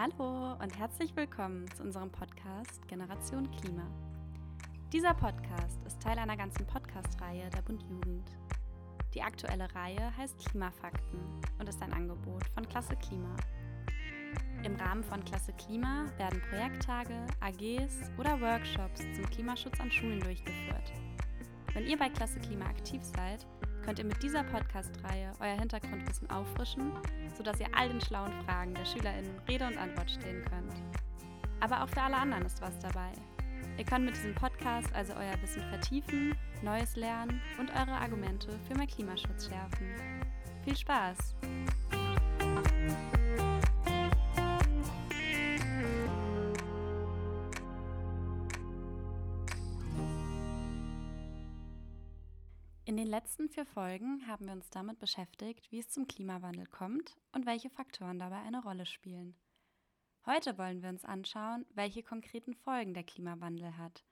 Hallo und herzlich willkommen zu unserem Podcast Generation Klima. Dieser Podcast ist Teil einer ganzen Podcast-Reihe der Bund Jugend. Die aktuelle Reihe heißt Klimafakten und ist ein Angebot von Klasse Klima. Im Rahmen von Klasse Klima werden Projekttage, AGs oder Workshops zum Klimaschutz an Schulen durchgeführt. Wenn ihr bei Klasse Klima aktiv seid, könnt ihr mit dieser Podcast-Reihe euer Hintergrundwissen auffrischen, sodass ihr all den schlauen Fragen der SchülerInnen Rede und Antwort stehen könnt. Aber auch für alle anderen ist was dabei. Ihr könnt mit diesem Podcast also euer Wissen vertiefen, Neues lernen und eure Argumente für mehr Klimaschutz schärfen. Viel Spaß! In den letzten vier Folgen haben wir uns damit beschäftigt, wie es zum Klimawandel kommt und welche Faktoren dabei eine Rolle spielen. Heute wollen wir uns anschauen, welche konkreten Folgen der Klimawandel hat.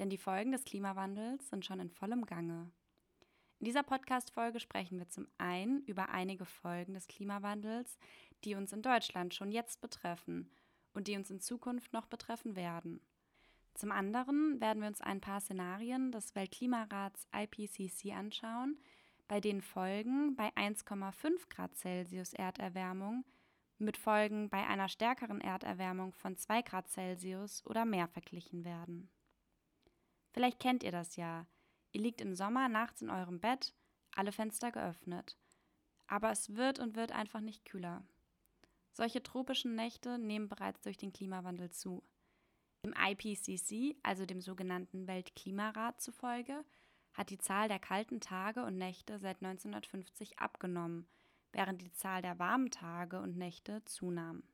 Denn die Folgen des Klimawandels sind schon in vollem Gange. In dieser Podcast-Folge sprechen wir zum einen über einige Folgen des Klimawandels, die uns in Deutschland schon jetzt betreffen und die uns in Zukunft noch betreffen werden. Zum anderen werden wir uns ein paar Szenarien des Weltklimarats IPCC anschauen, bei denen Folgen bei 1,5 Grad Celsius Erderwärmung mit Folgen bei einer stärkeren Erderwärmung von 2 Grad Celsius oder mehr verglichen werden. Vielleicht kennt ihr das ja. Ihr liegt im Sommer nachts in eurem Bett, alle Fenster geöffnet. Aber es wird und wird einfach nicht kühler. Solche tropischen Nächte nehmen bereits durch den Klimawandel zu. Im IPCC, also dem sogenannten Weltklimarat zufolge, hat die Zahl der kalten Tage und Nächte seit 1950 abgenommen, während die Zahl der warmen Tage und Nächte zunahm.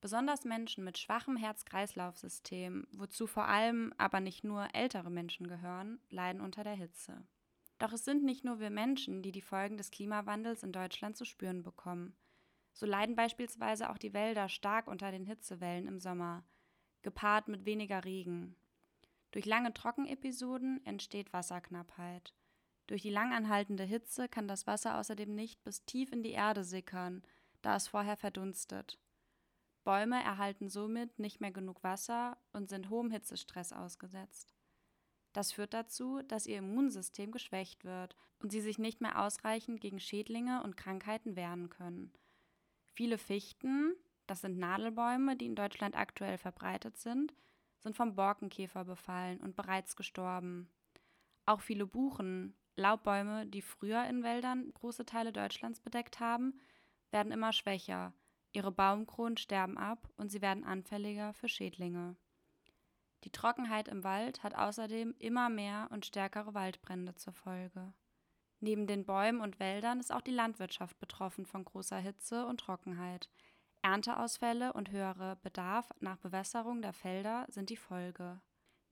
Besonders Menschen mit schwachem Herz-Kreislauf-System, wozu vor allem aber nicht nur ältere Menschen gehören, leiden unter der Hitze. Doch es sind nicht nur wir Menschen, die die Folgen des Klimawandels in Deutschland zu spüren bekommen. So leiden beispielsweise auch die Wälder stark unter den Hitzewellen im Sommer, gepaart mit weniger Regen. Durch lange Trockenepisoden entsteht Wasserknappheit. Durch die langanhaltende Hitze kann das Wasser außerdem nicht bis tief in die Erde sickern, da es vorher verdunstet. Bäume erhalten somit nicht mehr genug Wasser und sind hohem Hitzestress ausgesetzt. Das führt dazu, dass ihr Immunsystem geschwächt wird und sie sich nicht mehr ausreichend gegen Schädlinge und Krankheiten wehren können. Viele Fichten, das sind Nadelbäume, die in Deutschland aktuell verbreitet sind, sind vom Borkenkäfer befallen und bereits gestorben. Auch viele Buchen, Laubbäume, die früher in Wäldern große Teile Deutschlands bedeckt haben, werden immer schwächer. Ihre Baumkronen sterben ab und sie werden anfälliger für Schädlinge. Die Trockenheit im Wald hat außerdem immer mehr und stärkere Waldbrände zur Folge. Neben den Bäumen und Wäldern ist auch die Landwirtschaft betroffen von großer Hitze und Trockenheit. Ernteausfälle und höherer Bedarf nach Bewässerung der Felder sind die Folge.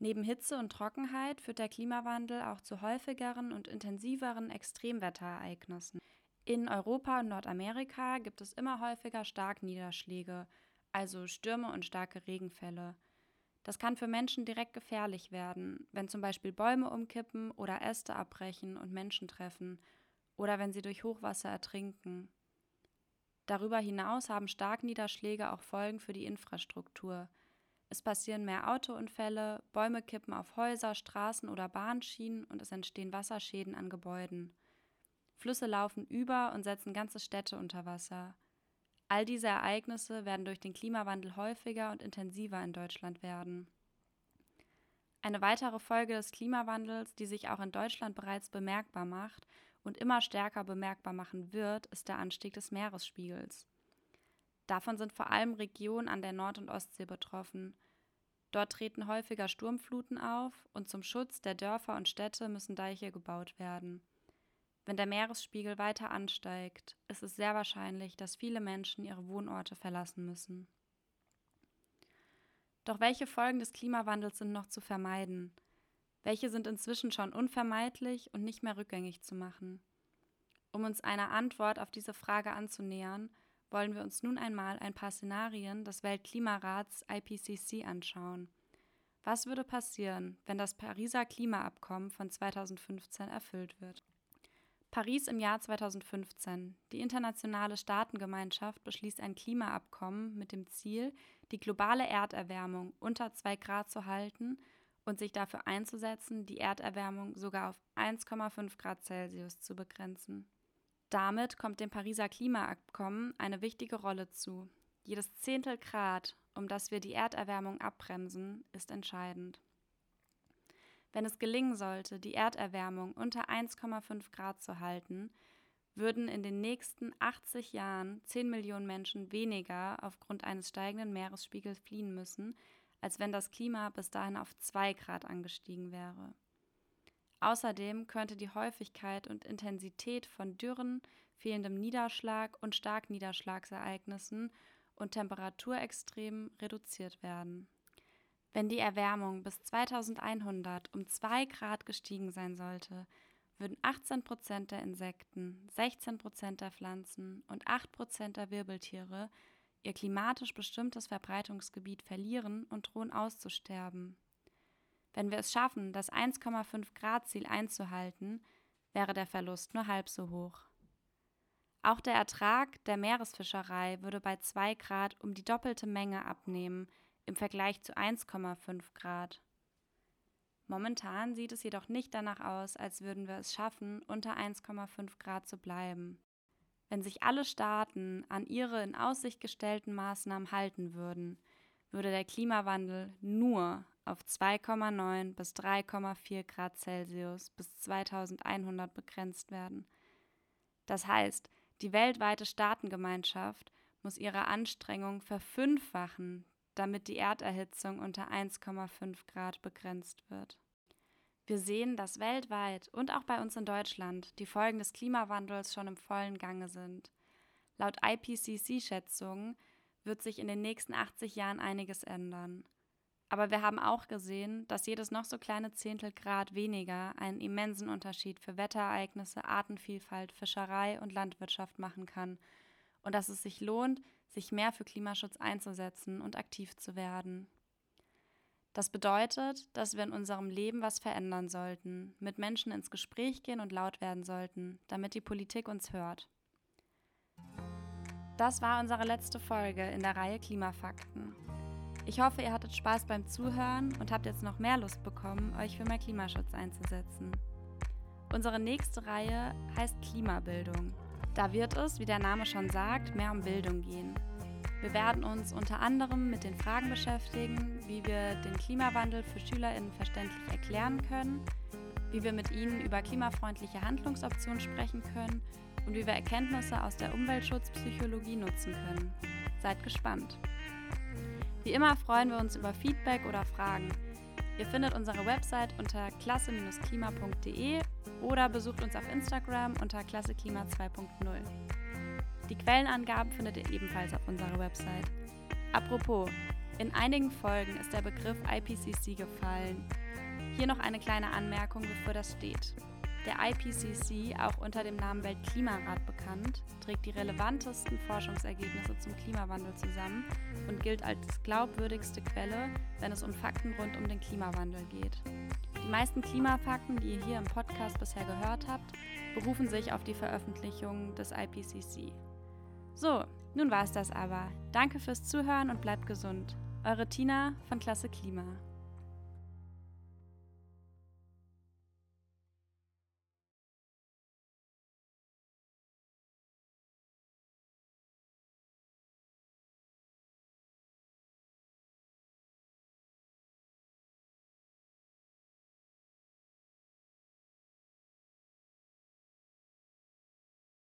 Neben Hitze und Trockenheit führt der Klimawandel auch zu häufigeren und intensiveren Extremwetterereignissen. In Europa und Nordamerika gibt es immer häufiger Starkniederschläge, also Stürme und starke Regenfälle. Das kann für Menschen direkt gefährlich werden, wenn zum Beispiel Bäume umkippen oder Äste abbrechen und Menschen treffen, oder wenn sie durch Hochwasser ertrinken. Darüber hinaus haben Starkniederschläge auch Folgen für die Infrastruktur. Es passieren mehr Autounfälle, Bäume kippen auf Häuser, Straßen oder Bahnschienen und es entstehen Wasserschäden an Gebäuden. Flüsse laufen über und setzen ganze Städte unter Wasser. All diese Ereignisse werden durch den Klimawandel häufiger und intensiver in Deutschland werden. Eine weitere Folge des Klimawandels, die sich auch in Deutschland bereits bemerkbar macht und immer stärker bemerkbar machen wird, ist der Anstieg des Meeresspiegels. Davon sind vor allem Regionen an der Nord- und Ostsee betroffen. Dort treten häufiger Sturmfluten auf und zum Schutz der Dörfer und Städte müssen Deiche gebaut werden. Wenn der Meeresspiegel weiter ansteigt, ist es sehr wahrscheinlich, dass viele Menschen ihre Wohnorte verlassen müssen. Doch welche Folgen des Klimawandels sind noch zu vermeiden? Welche sind inzwischen schon unvermeidlich und nicht mehr rückgängig zu machen? Um uns einer Antwort auf diese Frage anzunähern, wollen wir uns nun einmal ein paar Szenarien des Weltklimarats IPCC anschauen. Was würde passieren, wenn das Pariser Klimaabkommen von 2015 erfüllt wird? Paris im Jahr 2015. Die internationale Staatengemeinschaft beschließt ein Klimaabkommen mit dem Ziel, die globale Erderwärmung unter 2 Grad zu halten und sich dafür einzusetzen, die Erderwärmung sogar auf 1,5 Grad Celsius zu begrenzen. Damit kommt dem Pariser Klimaabkommen eine wichtige Rolle zu. Jedes Zehntel Grad, um das wir die Erderwärmung abbremsen, ist entscheidend. Wenn es gelingen sollte, die Erderwärmung unter 1,5 Grad zu halten, würden in den nächsten 80 Jahren 10 Millionen Menschen weniger aufgrund eines steigenden Meeresspiegels fliehen müssen, als wenn das Klima bis dahin auf 2 Grad angestiegen wäre. Außerdem könnte die Häufigkeit und Intensität von Dürren, fehlendem Niederschlag und Starkniederschlagsereignissen und Temperaturextremen reduziert werden. Wenn die Erwärmung bis 2100 um 2 Grad gestiegen sein sollte, würden 18 Prozent der Insekten, 16 Prozent der Pflanzen und 8 Prozent der Wirbeltiere ihr klimatisch bestimmtes Verbreitungsgebiet verlieren und drohen auszusterben. Wenn wir es schaffen, das 1,5 Grad Ziel einzuhalten, wäre der Verlust nur halb so hoch. Auch der Ertrag der Meeresfischerei würde bei 2 Grad um die doppelte Menge abnehmen im Vergleich zu 1,5 Grad. Momentan sieht es jedoch nicht danach aus, als würden wir es schaffen, unter 1,5 Grad zu bleiben. Wenn sich alle Staaten an ihre in Aussicht gestellten Maßnahmen halten würden, würde der Klimawandel nur auf 2,9 bis 3,4 Grad Celsius bis 2100 begrenzt werden. Das heißt, die weltweite Staatengemeinschaft muss ihre Anstrengungen verfünffachen, damit die Erderhitzung unter 1,5 Grad begrenzt wird. Wir sehen, dass weltweit und auch bei uns in Deutschland die Folgen des Klimawandels schon im vollen Gange sind. Laut IPCC-Schätzungen wird sich in den nächsten 80 Jahren einiges ändern. Aber wir haben auch gesehen, dass jedes noch so kleine Zehntel Grad weniger einen immensen Unterschied für Wetterereignisse, Artenvielfalt, Fischerei und Landwirtschaft machen kann und dass es sich lohnt, sich mehr für Klimaschutz einzusetzen und aktiv zu werden. Das bedeutet, dass wir in unserem Leben was verändern sollten, mit Menschen ins Gespräch gehen und laut werden sollten, damit die Politik uns hört. Das war unsere letzte Folge in der Reihe Klimafakten. Ich hoffe, ihr hattet Spaß beim Zuhören und habt jetzt noch mehr Lust bekommen, euch für mehr Klimaschutz einzusetzen. Unsere nächste Reihe heißt Klimabildung. Da wird es, wie der Name schon sagt, mehr um Bildung gehen. Wir werden uns unter anderem mit den Fragen beschäftigen, wie wir den Klimawandel für SchülerInnen verständlich erklären können, wie wir mit ihnen über klimafreundliche Handlungsoptionen sprechen können und wie wir Erkenntnisse aus der Umweltschutzpsychologie nutzen können. Seid gespannt! Wie immer freuen wir uns über Feedback oder Fragen. Ihr findet unsere Website unter klasse-klima.de oder besucht uns auf Instagram unter klasseklima 2.0. Die Quellenangaben findet ihr ebenfalls auf unserer Website. Apropos, in einigen Folgen ist der Begriff IPCC gefallen. Hier noch eine kleine Anmerkung, bevor das steht. Der IPCC, auch unter dem Namen Weltklimarat bekannt, trägt die relevantesten Forschungsergebnisse zum Klimawandel zusammen und gilt als glaubwürdigste Quelle, wenn es um Fakten rund um den Klimawandel geht. Die meisten Klimafakten, die ihr hier im Podcast bisher gehört habt, berufen sich auf die Veröffentlichungen des IPCC. So, nun war es das aber. Danke fürs Zuhören und bleibt gesund. Eure Tina von Klasse Klima.